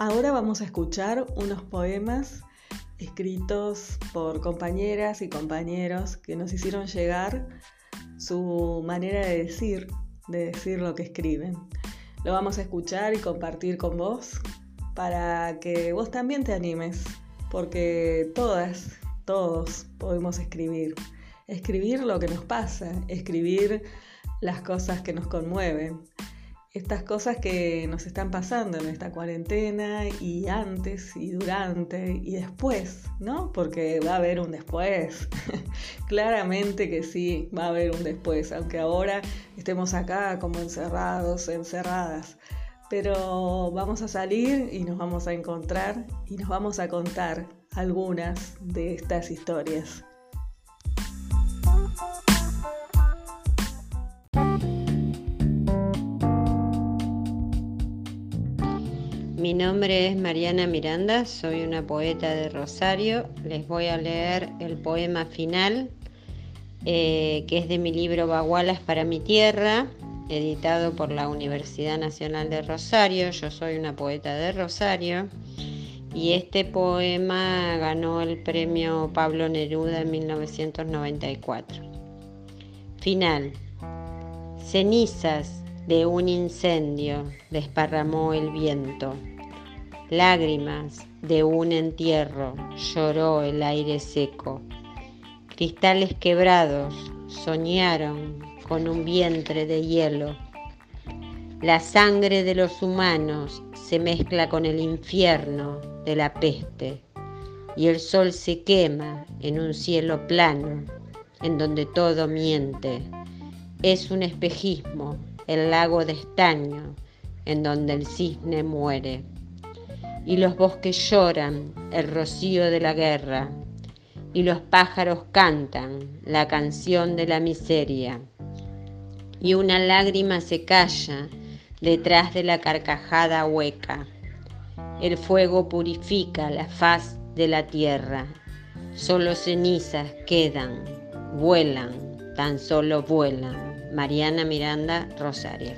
Ahora vamos a escuchar unos poemas escritos por compañeras y compañeros que nos hicieron llegar su manera de decir, de decir lo que escriben. Lo vamos a escuchar y compartir con vos para que vos también te animes, porque todas, todos podemos escribir. Escribir lo que nos pasa, escribir las cosas que nos conmueven, estas cosas que nos están pasando en esta cuarentena y antes y durante y después, ¿no? Porque va a haber un después. Claramente que sí, va a haber un después, aunque ahora estemos acá como encerrados, encerradas. Pero vamos a salir y nos vamos a encontrar y nos vamos a contar algunas de estas historias. Mi nombre es Mariana Miranda, soy una poeta de Rosario. Les voy a leer el poema final, eh, que es de mi libro Bagualas para mi tierra, editado por la Universidad Nacional de Rosario. Yo soy una poeta de Rosario. Y este poema ganó el premio Pablo Neruda en 1994. Final. Cenizas de un incendio desparramó el viento. Lágrimas de un entierro lloró el aire seco. Cristales quebrados soñaron con un vientre de hielo. La sangre de los humanos se mezcla con el infierno de la peste y el sol se quema en un cielo plano en donde todo miente. Es un espejismo el lago de estaño, en donde el cisne muere. Y los bosques lloran el rocío de la guerra, y los pájaros cantan la canción de la miseria. Y una lágrima se calla detrás de la carcajada hueca. El fuego purifica la faz de la tierra. Solo cenizas quedan, vuelan, tan solo vuelan. Mariana Miranda Rosario.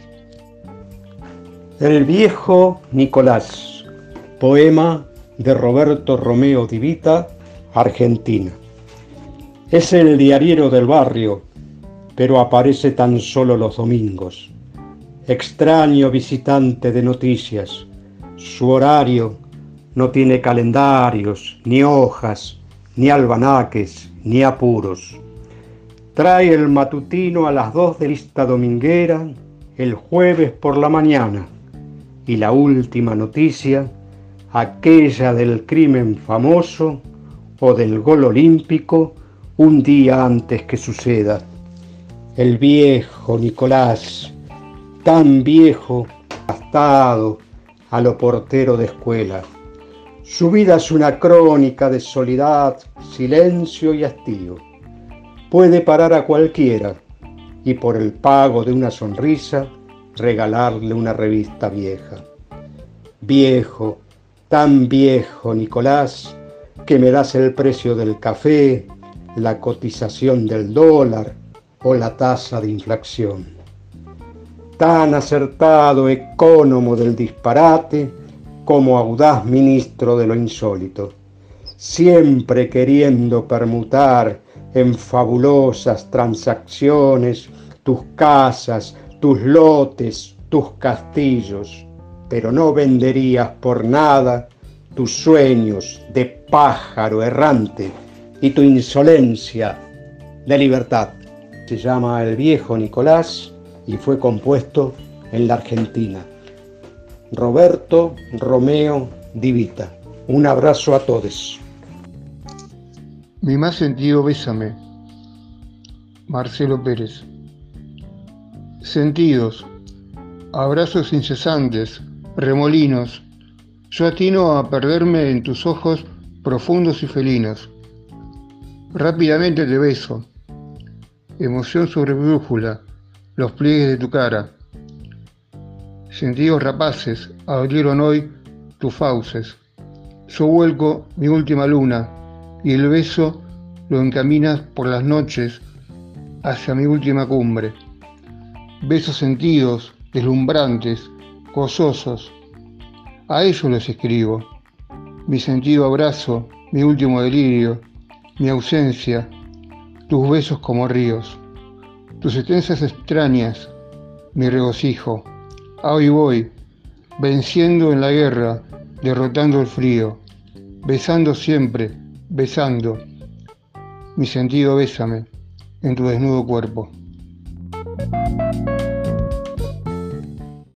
El viejo Nicolás, poema de Roberto Romeo Divita, Argentina. Es el diariero del barrio, pero aparece tan solo los domingos. Extraño visitante de noticias. Su horario no tiene calendarios, ni hojas, ni albanaques, ni apuros. Trae el matutino a las dos de lista dominguera el jueves por la mañana y la última noticia, aquella del crimen famoso o del gol olímpico un día antes que suceda. El viejo Nicolás, tan viejo, gastado a lo portero de escuela. Su vida es una crónica de soledad, silencio y hastío puede parar a cualquiera y por el pago de una sonrisa regalarle una revista vieja. Viejo, tan viejo, Nicolás, que me das el precio del café, la cotización del dólar o la tasa de inflación. Tan acertado ecónomo del disparate como audaz ministro de lo insólito, siempre queriendo permutar en fabulosas transacciones tus casas, tus lotes, tus castillos, pero no venderías por nada tus sueños de pájaro errante y tu insolencia de libertad. Se llama El viejo Nicolás y fue compuesto en la Argentina. Roberto Romeo Divita. Un abrazo a todos. Mi más sentido bésame. Marcelo Pérez. Sentidos, abrazos incesantes, remolinos. Yo atino a perderme en tus ojos profundos y felinos. Rápidamente te beso. Emoción sobre brújula, los pliegues de tu cara. Sentidos rapaces abrieron hoy tus fauces. Yo vuelco mi última luna y el beso lo encaminas por las noches hacia mi última cumbre. Besos sentidos, deslumbrantes, gozosos. A ellos los escribo. Mi sentido abrazo, mi último delirio, mi ausencia, tus besos como ríos, tus extensas extrañas, mi regocijo. A voy, venciendo en la guerra, derrotando el frío, besando siempre, besando. Mi sentido bésame en tu desnudo cuerpo.